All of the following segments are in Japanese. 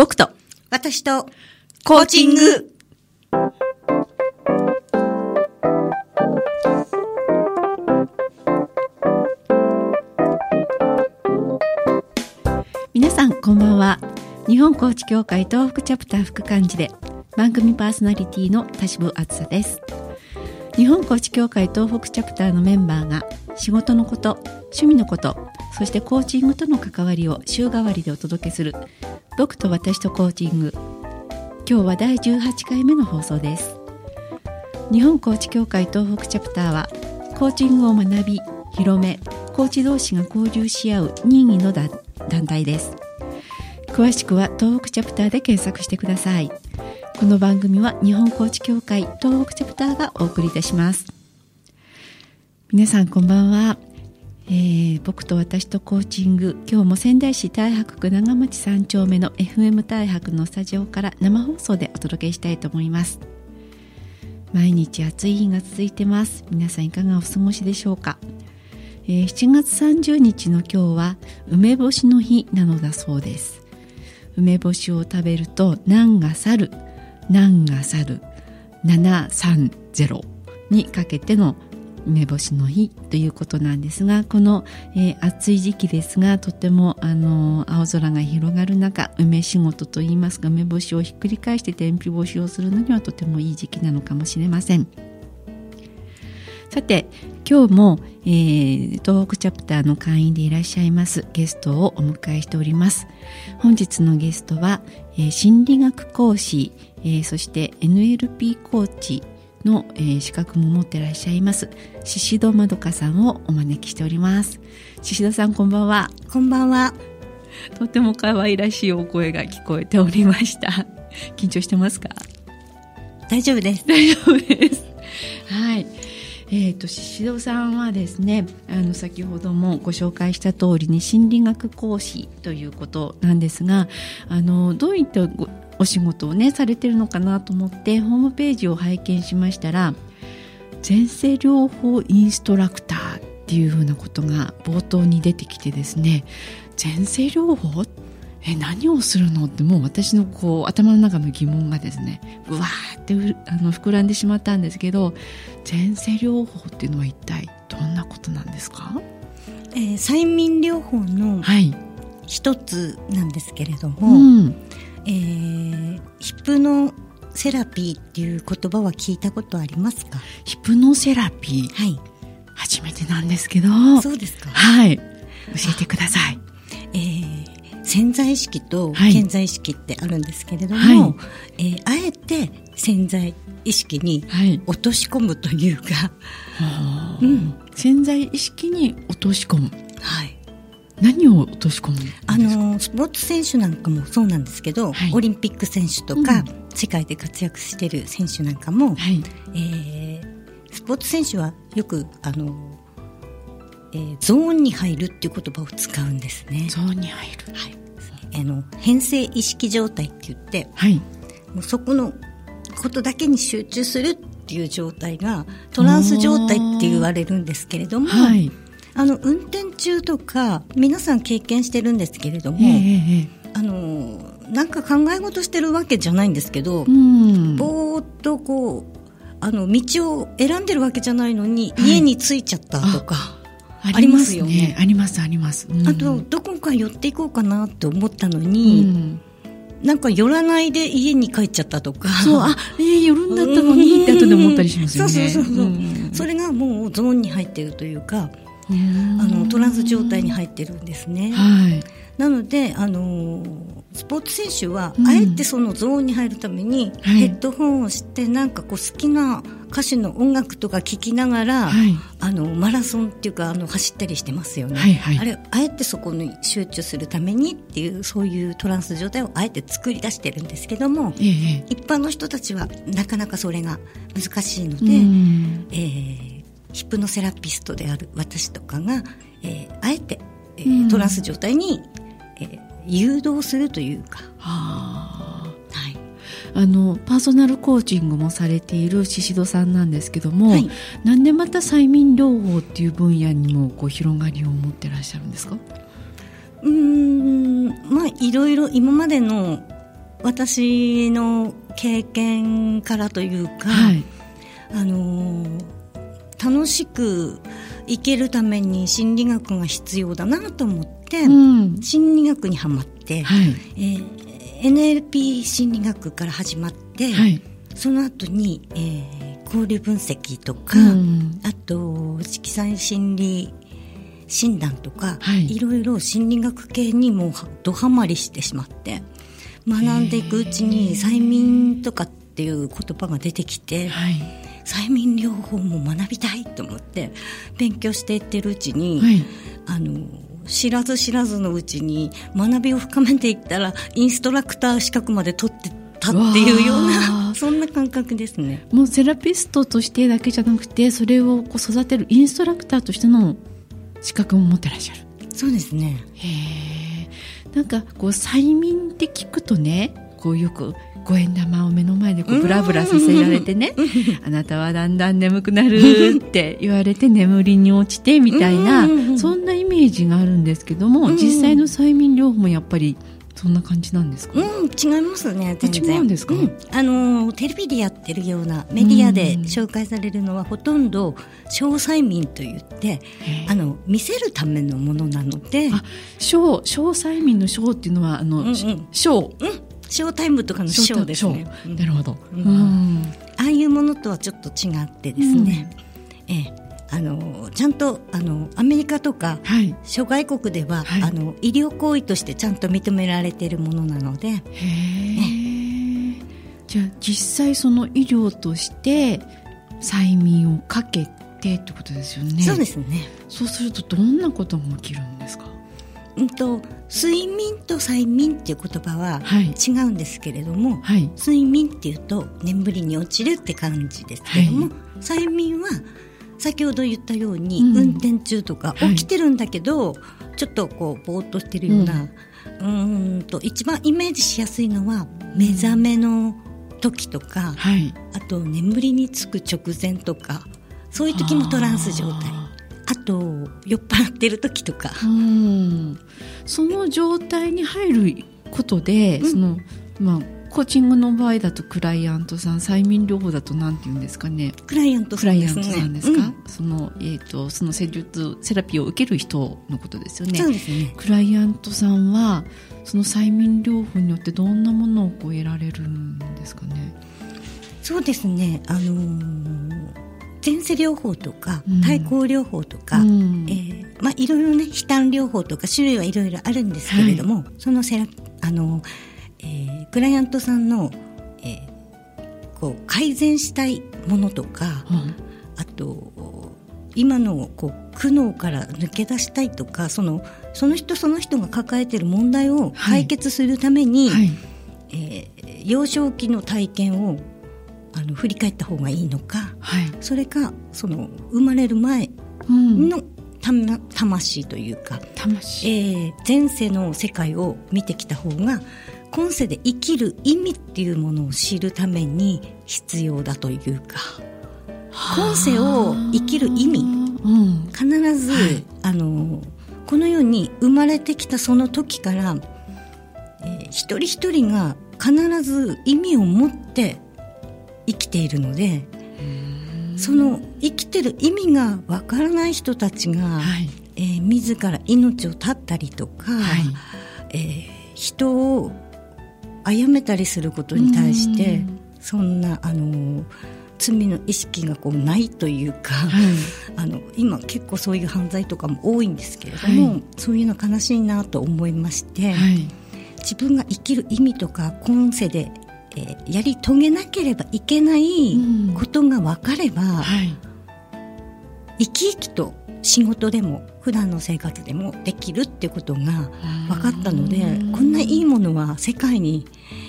僕と、私と、コーチング。皆さん、こんばんは。日本コーチ協会東北チャプター副幹事で、番組パーソナリティの田渋あつさです。日本コーチ協会東北チャプターのメンバーが、仕事のこと、趣味のこと、そしてコーチングとの関わりを週替わりでお届けする僕と私とコーチング。今日は第18回目の放送です。日本コーチ協会東北チャプターはコーチングを学び広めコーチ同士が交流し合う任意の団体です。詳しくは東北チャプターで検索してください。この番組は日本コーチ協会東北チャプターがお送りいたします。皆さんこんばんは。えー、僕と私とコーチング今日も仙台市太白区長町3丁目の FM 太白のスタジオから生放送でお届けしたいと思います。毎日暑い日が続いてます。皆さんいかがお過ごしでしょうか、えー、7月30日の今日は梅干しの日なのだそうです。梅干しを食べると難が去る？難が去る？730にかけての梅干しの日ということなんですがこの、えー、暑い時期ですがとてもあの青空が広がる中梅仕事といいますか梅干しをひっくり返して天日干しをするのにはとてもいい時期なのかもしれません。さて今日も、えー、東北チャプターの会員でいらっしゃいますゲストをお迎えしております。本日のゲストは、えー、心理学講師、えー、そして NLP コーチの、えー、資格も持ってらっしゃいます。宍戸まどかさんをお招きしております。宍戸さんこんばんは。こんばんは。とても可愛らしいお声が聞こえておりました。緊張してますか？大丈夫です。大丈夫です。はい。えーと、宍戸さんはですねあの先ほどもご紹介した通りに心理学講師ということなんですがあのどういったお仕事をねされてるのかなと思ってホームページを拝見しましたら前世療法インストラクターっていうふうなことが冒頭に出てきてですね前世療法？え何をするのってもう私のこう頭の中の疑問がですねうわーってあの膨らんでしまったんですけど前世療法っていうのは一体どんなことなんですか、えー、催眠療法の一つなんですけれども、はいうんえー、ヒプノセラピーっていう言葉は聞いたことありますか？ヒプノセラピー。はい。初めてなんですけど。そうですか。はい。教えてください。えー、潜在意識と潜在意識ってあるんですけれども、はい、えー、あえて潜在意識に落とし込むというか、はい、うん、潜在意識に落とし込む。はい何を落とし込むあのスポーツ選手なんかもそうなんですけど、はい、オリンピック選手とか、うん、世界で活躍している選手なんかも、はい、えー、スポーツ選手はよくあの、えー、ゾーンに入るっていう言葉を使うんですね。ゾーンに入る、はい、あの変性意識状態って言って、はい、もうそこのことだけに集中するっていう状態がトランス状態って言われるんですけれども。はいあの運転中とか皆さん経験してるんですけれども、えー、あのなんか考え事してるわけじゃないんですけど、うん、ぼーっとこうあの道を選んでるわけじゃないのに、はい、家に着いちゃったとか。ありますよね。ありますあります。うん、あとどこか寄っていこうかなって思ったのに、うん、なんか寄らないで家に帰っちゃったとか。そう、あ、えー、寄るんだったのにって後で思ったりしますよね。そうそうそうそう、うん、それがもうゾーンに入ってるというか、あのトランス状態に入ってるんですね。はい、なのであのスポーツ選手は、あえてそのゾーンに入るために、ヘッドホンをしてなんかこう好きな歌手の音楽とか聴きながら、はい、あのマラソンっていうかあの走ったりしてますよね、はいはい、あれあえてそこに集中するためにっていうそういうトランス状態をあえて作り出してるんですけども、ええ、一般の人たちはなかなかそれが難しいので、えーヒプノセラピストである私とかが、えー、あえて、えー、うん、トランス状態に、えー、誘導するというか。ははい、あのパーソナルコーチングもされている宍戸さんなんですけども、はい、なんでまた催眠療法っていう分野にもこう広がりを持ってらっしゃるんですか？うんまあいろいろ今までの私の経験からというか、はい、あの楽しく生きるために心理学が必要だなと思って、うん、心理学にはまって、はい、えー、NLP 心理学から始まって、はい、その後に、えー、交流分析とか、うん、あと色彩心理診断とか、はい、いろいろ心理学系にもどハマりしてしまって学んでいくうちに催眠とかっていう言葉が出てきて、はい、催眠療法も学びたいと思って勉強していってるうちに、はい、あの知らず知らずのうちに学びを深めていったらインストラクター資格まで取ってたっていうようなそんな感覚ですね。もうセラピストとしてだけじゃなくてそれをこう育てるインストラクターとしての資格も持ってらっしゃる。そうですね。へえんかこう催眠って聞くとねこうよく五円玉を目の前でこうブラブラさせられてねあなたはだんだん眠くなるって言われて眠りに落ちてみたいなそんなイメージがあるんですけども実際の催眠療法もやっぱりそんな感じなんですか？うん、違いますね。全然。違うんですか？うん、あのテレビでやってるようなメディアで紹介されるのはほとんど小催眠と言って、あの見せるためのものなので。あ、小小催眠の小っていうのはあの、うんうん、小。うん。ショータイムとかのショーですね。なるほど、うん。ああいうものとはちょっと違ってですね。ええ。あのちゃんとあのアメリカとか、はい、諸外国では、はい、あの医療行為としてちゃんと認められているものなので。へじゃあ実際その医療として催眠をかけてってことですよね。そうですね。そうするとどんなことが起きるん。うんと睡眠と催眠っていう言葉は違うんですけれども、はい、睡眠っていうと眠りに落ちるって感じですけれども、はい、催眠は先ほど言ったように、うん、運転中とか起きてるんだけど、はい、ちょっとこうぼーっとしてるような、うん、んと一番イメージしやすいのは目覚めの時とか、はい、あと眠りにつく直前とかそういう時もトランス状態あと酔っ払ってる時とか、うん、その状態に入ることで、うん、そのまあコーチングの場合だとクライアントさん催眠療法だとなんて言うんですかね。クライアントさんです、ね、クライアントさんですか、うん、そのえっ、ー、とその施術セラピーを受ける人のことですよね。そうですね。クライアントさんはその催眠療法によってどんなものをこう得られるんですかね？そうですね。あのー前世療法とか対抗療法とか、うん、えー、まあ、いろいろね悲嘆療法とか種類はいろいろあるんですけれども、はい、そのセラあのえー、クライアントさんの、えー、こう改善したいものとか、うん、あと今のこう苦悩から抜け出したいとかそのその人その人が抱えている問題を解決するために、はいはい、えー、幼少期の体験をあの振り返った方がいいのか、はい、それかその生まれる前の、うん魂というか魂、えー、前世の世界を見てきた方が今世で生きる意味っていうものを知るために必要だというか今世を生きる意味、うん、必ず、はい、あのこの世に生まれてきたその時から、えー、一人一人が必ず意味を持って生きているのでその生きてる意味がわからない人たちが、はい、えー、自ら命を絶ったりとか、はい、えー、人を殺めたりすることに対してそんなあの罪の意識がこうないというか、はい、あの今結構そういう犯罪とかも多いんですけれども、はい、そういうの悲しいなと思いまして、はい、自分が生きる意味とか今世で、えー、やり遂げなければいけないことが分かれば、生き生きと仕事でも普段の生活でもできるってことが分かったのでこんないいものは世界に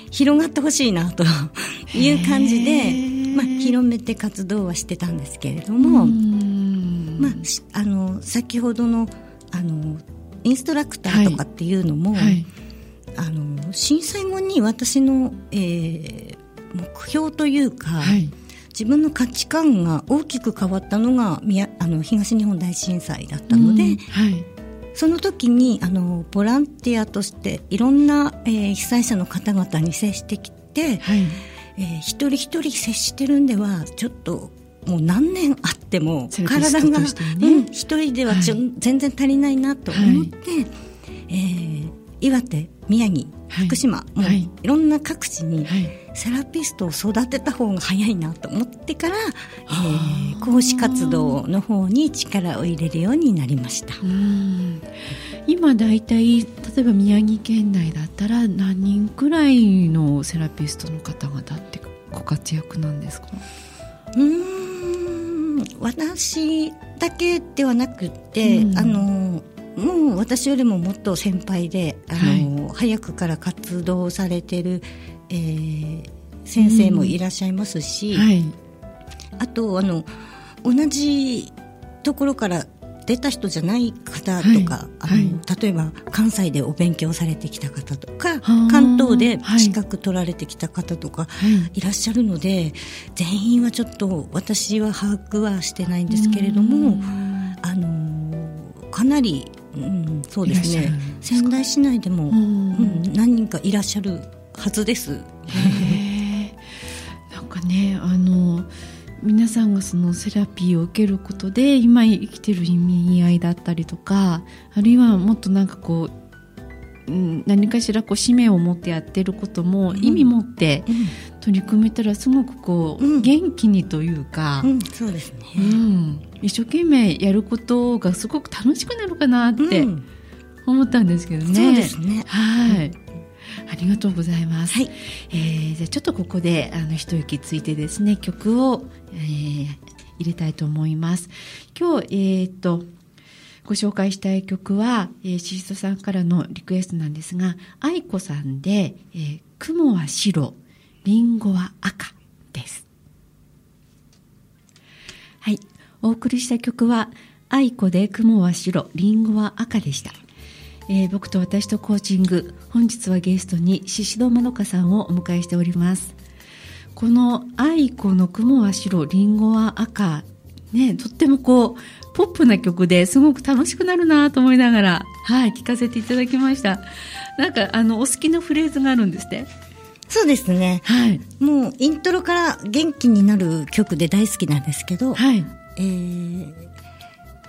広がってほしいなと いう感じで、まあ、広めて活動はしてたんですけれども、まあ、あの先ほどのあのインストラクターとかっていうのも、はい。はい、あの震災後に私の、えー、目標というか、はい。自分の価値観が大きく変わったのがあの東日本大震災だったので、はい、その時にあのボランティアとしていろんな、えー、被災者の方々に接してきて、はい、えー、一人一人接してるんではちょっともう何年あっても体が、ね、うん、一人ではちょ、はい、全然足りないなと思って、はい、えー、岩手宮城福島、はい、もうい。ろんな各地にセラピストを育てた方が早いなと思ってから、はい、えー、講師活動の方に力を入れるようになりました。今大体例えば宮城県内だったら何人くらいのセラピストの方々ってご活躍なんですか？うん。私だけではなくて、うん、あのもう私よりももっと先輩であの、はい、早くから活動されてる、えー、先生もいらっしゃいますし、うん。はい、あとあの同じところから出た人じゃない方とか、はい、あの例えば関西でお勉強されてきた方とか関東で資格取られてきた方とかい。らっしゃるので、全員はちょっと私は把握はしてないんですけれども、あのかなりうん、そうですね。仙台市内でも、うん、何人かいらっしゃるはずです。なんかねあの皆さんがそのセラピーを受けることで今生きてる意味合いだったりとかあるいはもっとなんかこう、うん、何かしらこう使命を持ってやってることも意味持って取り組めたらすごくこう、うん、元気にというか、うん、そうですね、うん、一生懸命やることがすごく楽しくなるかなって思ったんですけどね。そうですね。はい、ありがとうございます。はい、えー、じゃあちょっとここであの一息ついてですね曲を、えー、入れたいと思います。今日えっ、とご紹介したい曲は、えー、シストさんからのリクエストなんですが、愛子さんで、えー、雲は白、リンゴは赤です。はい。お送りした曲は、愛子で雲は白、リンゴは赤でした。えー、僕と私とコーチング、本日はゲストに宍戸まどかさんをお迎えしております。この愛子の雲は白、リンゴは赤、ね、とってもこう、ポップな曲ですごく楽しくなるなと思いながら、はい、聴かせていただきました。なんか、あの、お好きなフレーズがあるんですね。そうですね。はい。もう、イントロから元気になる曲で大好きなんですけど、はい。えー、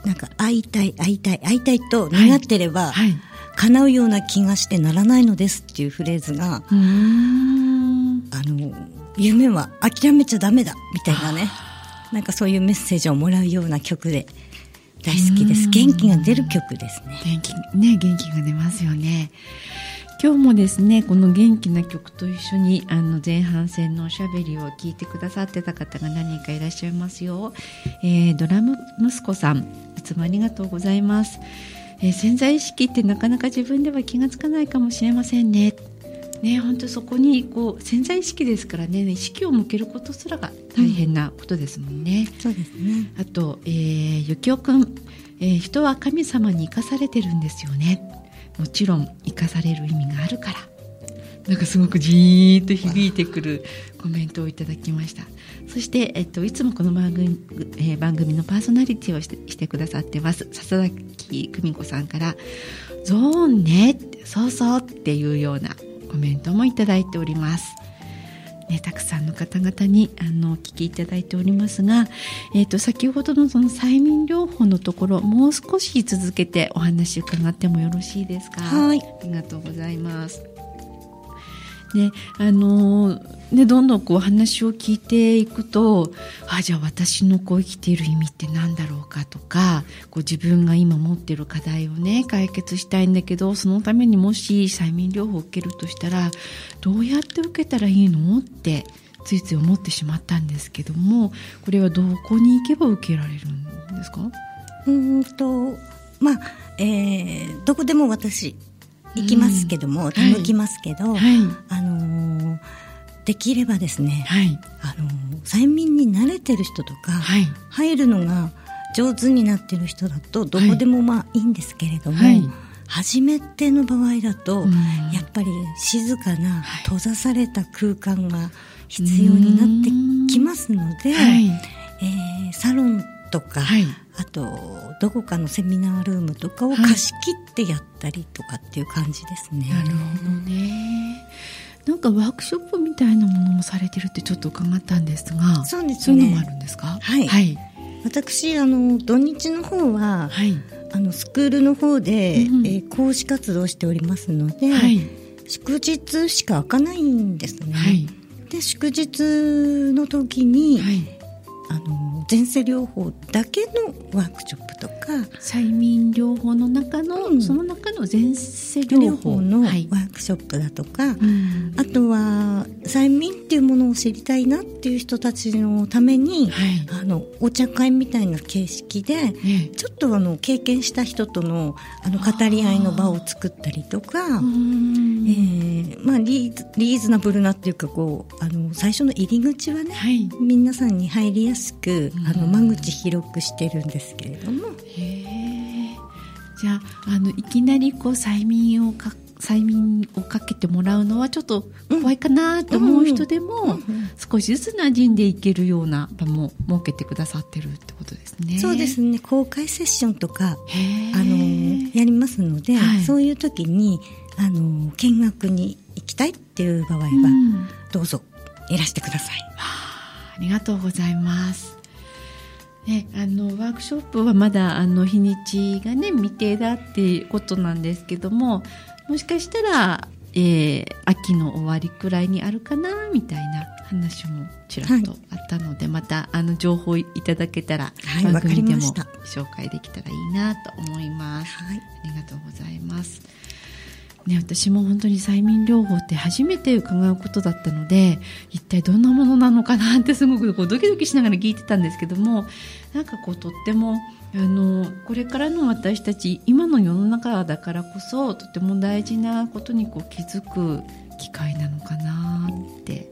なんか、会いたい、会いたい、会いたいと願ってれば、はい、はい、叶うような気がしてならないのですっていうフレーズが、あの、夢は諦めちゃダメだ、みたいなね。なんかそういうメッセージをもらうような曲で、大好きです。元気が出る曲ですね。元気、ね、元気が出ますよね。今日もですねこの元気な曲と一緒にあの前半戦のおしゃべりを聞いてくださってた方が何人かいらっしゃいますよ、えー、ドラム息子さんいつもありがとうございます、えー、潜在意識ってなかなか自分では気がつかないかもしれませんね。ね、本当そこにこう潜在意識ですからね意識を向けることすらが大変なことですもんね。うん、そうですね。あと、えー、ゆきおくん、えー、人は神様に生かされてるんですよね。もちろん生かされる意味があるから。なんかすごくじーっと響いてくるコメントをいただきました。そして、えっと、いつもこの番組,、えー、番組のパーソナリティをしてしてくださってます。笹崎久美子さんから「ゾーンね」そうそう」っていうようなコメントもいただいております。ね、たくさんの方々にあのお聞きいただいておりますが、えーと、先ほどのその催眠療法のところもう少し続けてお話伺ってもよろしいですか？はい。ありがとうございますねあのね、どんどんこう話を聞いていくとあじゃあ私のこう生きている意味って何だろうかとかこう自分が今持っている課題をね解決したいんだけどそのためにもし催眠療法を受けるとしたらどうやって受けたらいいのってついつい思ってしまったんですけどもこれはどこに行けば受けられるんですか？うんとまあ、えー、どこでも私行きますけども、手向きますけど、はい、あのー、できればですね、はい、あのー、催眠に慣れてる人とか、はい、入るのが上手になってる人だとどこでもまあいいんですけれども、初めての場合だと、やっぱり静かな閉ざされた空間が必要になってきますので、えー、サロンとか、はい、あとどこかのセミナールームとかを貸し切ってやったりとかっていう感じですね。なるほどね。なんかワークショップみたいなものもされてるってちょっと伺ったんですがそうですね。そういうのもあるんですか？はい、はい、私あの土日の方は、はい、あのスクールの方で、うん、えー、講師活動しておりますので、はい、祝日しか開かないんですね。はい、で祝日の時に、はい前世療法だけのワークショップとか催眠療法の中の、うん、その中の前世療法のワークショップだとか、はい、あとは催眠っていうものを知りたいなっていう人たちのために、はい、あのお茶会みたいな形式で、ちょっとあの経験した人とのあの語り合いの場を作ったりとか、えーまあ、リーズリーズナブルなっていうかこうあの最初の入り口はね、はい、皆さんに入りやすくあの間口広くしてるんですけれども。じゃああのいきなりこう催眠をか催眠をかけてもらうのはちょっと怖いかなと思う人でも、少しずつ馴染んでいけるような場も設けてくださってるってことですね。そうですね公開セッションとかあのやりますので、はい、そういう時にあの見学に行きたいっていう場合は、うん、どうぞいらしてください。ありがとうございます。ね、あのワークショップはまだあの日にちがね未定だっていうことなんですけどももしかしたら、えー、秋の終わりくらいにあるかなみたいな話もちらっとあったので、はい、またあの情報いただけたら、はい、番組でも紹介できたらいいなと思います、はい、ありがとうございますね、私も本当に催眠療法って初めて伺うことだったので一体どんなものなのかなってすごくこうドキドキしながら聞いてたんですけどもなんかこうとってもあのこれからの私たち今の世の中だからこそとても大事なことにこう気づく機会なのかなって、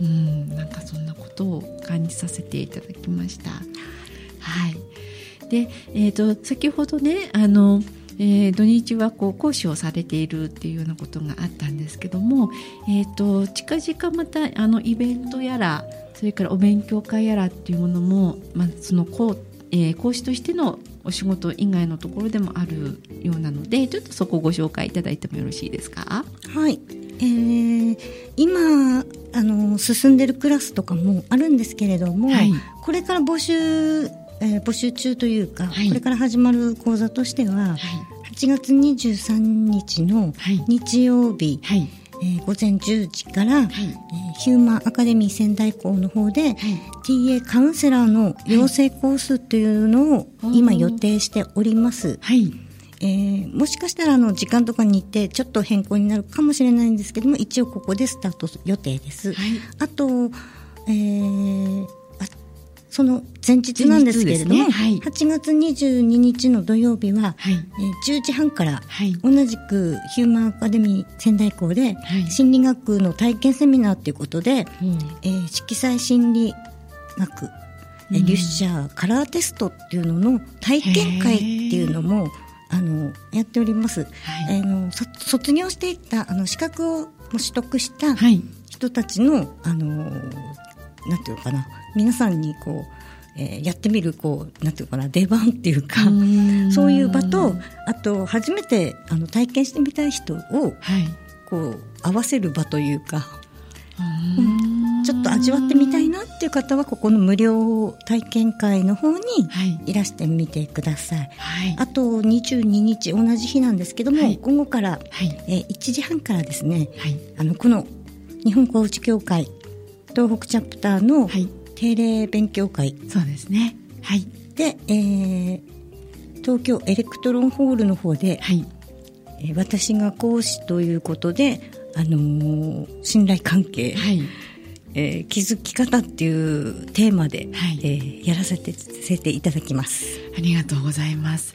うん、うん、なんかそんなことを感じさせていただきました。はい、で、えーと先ほどねあのえー、土日はこう講師をされているっていうようなことがあったんですけども、えーと、近々またあのイベントやらそれからお勉強会やらっていうものも、まあ、その講,、えー、講師としてのお仕事以外のところでもあるようなのでちょっとそこをご紹介いただいてもよろしいですか？はい、えー、今あの進んでるクラスとかもあるんですけれども、はい、これから募集えー、募集中というか、はい、これから始まる講座としては、はい、8月23日の日曜日、はい、えー、午前10時から、はい、えー、ヒューマンアカデミー仙台校の方で、はい、TA カウンセラーの養成コースというのを今予定しております。はい。えー、もしかしたらあの時間とかに行ってちょっと変更になるかもしれないんですけども一応ここでスタート予定です。はい、あと、えー、その前日なんですけれども、ね。はい、8月22日の土曜日は、はい、えー、10時半から、はい、同じくヒューマンアカデミー仙台校で、心理学の体験セミナーということで、えー、色彩心理学、えー、リュッシャーカラーテストっていうのの体験会っていうのもあのやっております。はい、あの卒業していったあの資格を取得した人たちの、あのなんていうかな。皆さんにこう、えー、やってみるこうなんていうかな出番っていうかそういう場とあと初めてあの体験してみたい人を、はい、こう合わせる場というか。ちょっと味わってみたいなっていう方はここの無料体験会の方にい。らしてみてください、はい、あと22日同じ日なんですけども、はい、午後から、はい、えー、1時半からですね、はい、あのこの日本コーチ協会東北チャプターの定例勉強会、そうですね。はい。で、えー、東京エレクトロンホールの方で、はい。えー、私が講師ということで、あのー、信頼関係、はい。えー、気づき方っていうテーマで、はい。えー、やらせてせていただきます。ありがとうございます。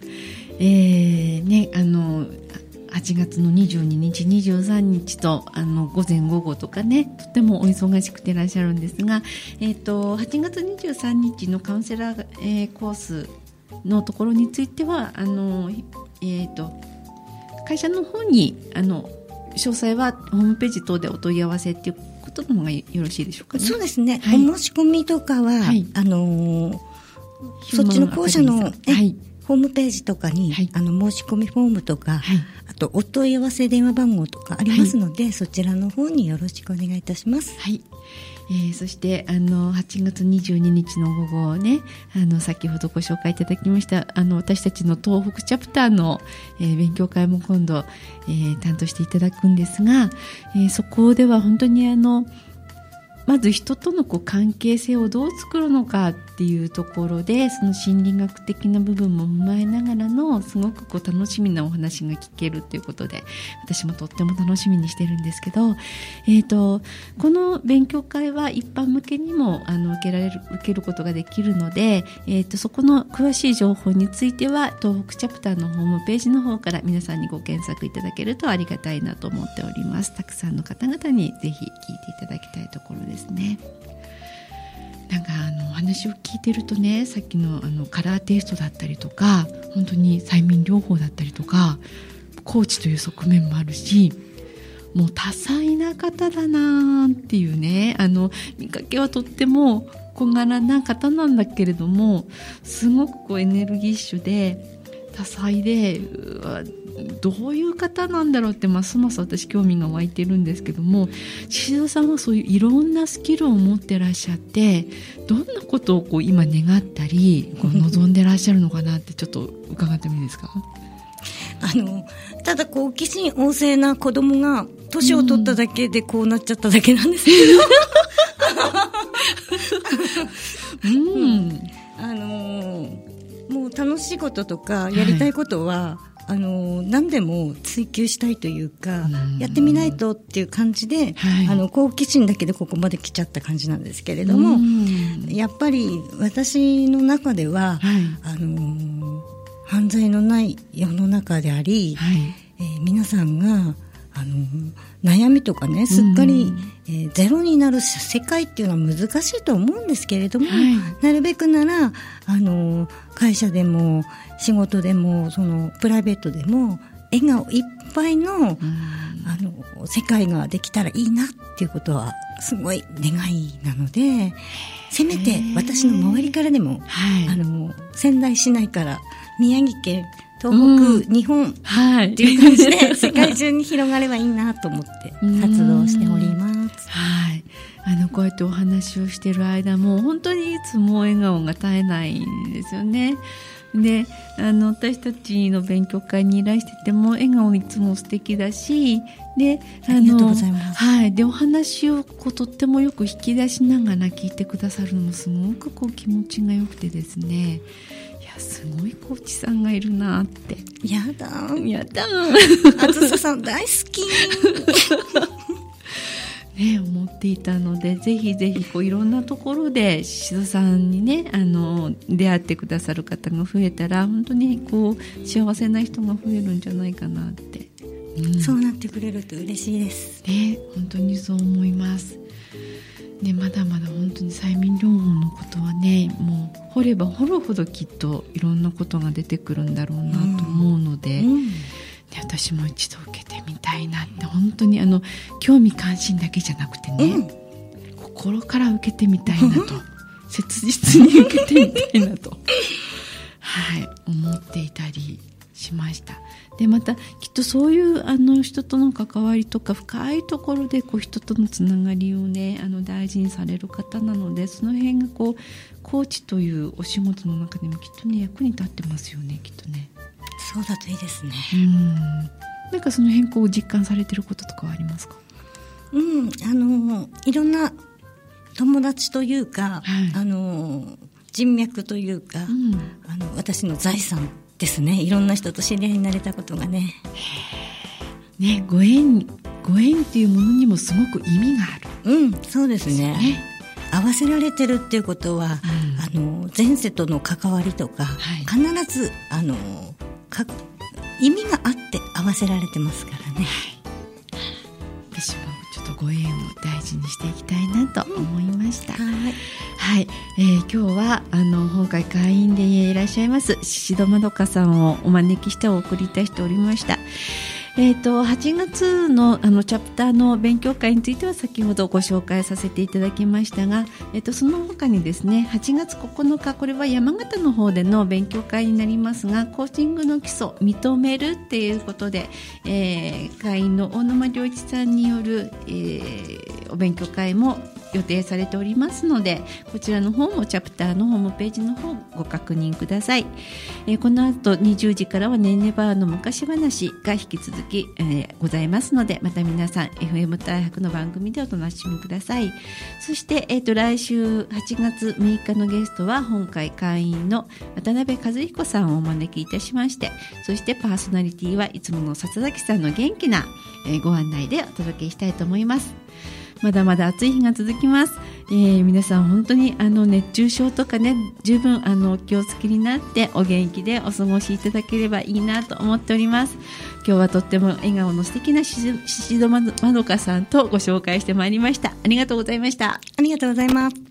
えー、ねあの8月の22日23日とあの午前午後とかねとてもお忙しくていらっしゃるんですが、えーと、8月23日のカウンセラー、えー、コースのところについてはあの、えーと、会社の方にあの詳細はホームページ等でお問い合わせっていうことの方がよろしいでしょうかね。そうですね、はい、お申し込みとかは、はい、あのーそっちの校舎の、はい、ホームページとかに、はい、あの申し込みフォームとか、はい、あとお問い合わせ電話番号とかありますので、はい、そちらの方によろしくお願いいたします。はい。えー、そしてあの8月22日の午後ねあの先ほどご紹介いただきましたあの私たちの東北チャプターの、えー、勉強会も今度、えー、担当していただくんですが、えー、そこでは本当にあのまず人とのこう関係性をどう作るのかっていうところでその心理学的な部分も踏まえながらのすごくこう楽しみなお話が聞けるということで私もとっても楽しみにしてるんですけど、えーと、この勉強会は一般向けにもあの受けられる受けることができるので、えーと、そこの詳しい情報については東北チャプターのホームページの方から皆さんにご検索いただけるとありがたいなと思っております。たくさんの方々にぜひ聞いていただきたいところです。ね。なんかあのお話を聞いてるとねさっきのあのカラーテイストだったりとか本当に催眠療法だったりとかコーチという側面もあるしもう多彩な方だなっていうねあの見かけはとっても小柄な方なんだけれどもすごくこうエネルギッシュで多彩でうわどういう方なんだろうってますます私興味が湧いてるんですけども宍戸さんはそういういろんなスキルを持ってらっしゃってどんなことをこう今願ったりこう望んでらっしゃるのかなってちょっと伺ってもいいですか？あのただ好奇心旺盛な子供が年を取っただけでこうなっちゃっただけなんですけど、うん、あのもう楽しいこととかやりたいことは、はいあの何でも追求したいというか、やってみないとっていう感じで、はい、あの好奇心だけでここまで来ちゃった感じなんですけれども、やっぱり私の中では、はい、あの犯罪のない世の中であり、はい、えー、皆さんがあの悩みとかねすっかり、えー、ゼロになる世界っていうのは難しいと思うんですけれども、はい、なるべくならあの会社でも仕事でもそのプライベートでも笑顔いっぱいの,、あの世界ができたらいいなっていうことはすごい願いなのでせめて私の周りからでも、はい、あの仙台市内から宮城県東北、うん、日本っていう感じで、はい、世界中に広がればいいなと思って活動しております。はい。あの、こうやってお話をしている間も、本当にいつも笑顔が絶えないんですよね。であの私たちの勉強会にいらしてても笑顔いつも素敵だしであのはいでお話をこうとってもよく引き出しながら聞いてくださるのもすごくこう気持ちがよくてですねすごいコーチさんがいるなって。やだ。やだ。あずささん大好き。ね思っていたのでぜひぜひこういろんなところで宍戸さんにねあの出会ってくださる方が増えたら本当にこう幸せな人が増えるんじゃないかなって、うん、そうなってくれると嬉しいです。ね本当にそう思いますね、まだまだ本当に催眠療法のことはねもう掘れば掘るほどきっといろんなことが出てくるんだろうなと思うので、うん。うん、ね、私も一度受けてみたいなって本当にあの興味関心だけじゃなくてね、うん、心から受けてみたいなと 切実に受けてみたいなとはい思っていたりしましたでまたきっとそういうあの人との関わりとか深いところでこう人とのつながりをねあの大事にされる方なのでその辺がこうコーチというお仕事の中でもきっとね役に立ってますよねきっとね。そうだといいですね。うん。なんかその辺こう実感されてることとかはありますか？うん。あのいろんな友達というか、はい、あの人脈というか、うん、あの私の財産ですね。いろんな人と知り合いになれたことがね。ねご縁ご縁っていうものにもすごく意味がある。うんそうですね。ね。合わせられてるっていうことは、うん、あの前世との関わりとか、はい、必ずあのか意味があって合わせられてますからね、はいご縁を大事にしていきたいなと思いました、うん、はい、はい、えー、今日はあの今回会員でいらっしゃいます宍戸まどかさんをお招きしてお送りいたしておりましたえーと、8月のあのチャプターの勉強会については先ほどご紹介させていただきましたが、えーと、その他にですね8月9日これは山形の方での勉強会になりますがコーチングの基礎認めるっていうことで、えー、会員の大沼良一さんによる、えー、お勉強会も予定されておりますのでこちらの方もチャプターのホームページの方ご確認ください、えー、この後20時からはねんねバーの昔話が引き続き、えー、ございますのでまた皆さん FM 大白の番組でお楽しみください。そして、えーと、来週8月6日のゲストは本会会員の渡辺和彦さんをお招きいたしましてそしてパーソナリティはいつもの笹崎さんの元気な、えー、ご案内でお届けしたいと思います。まだまだ暑い日が続きます、えー、皆さん本当にあの熱中症とかね十分あのお気をつけになってお元気でお過ごしいただければいいなと思っております。今日はとっても笑顔の素敵なししどまどかさんとご紹介してまいりました。ありがとうございました。ありがとうございます。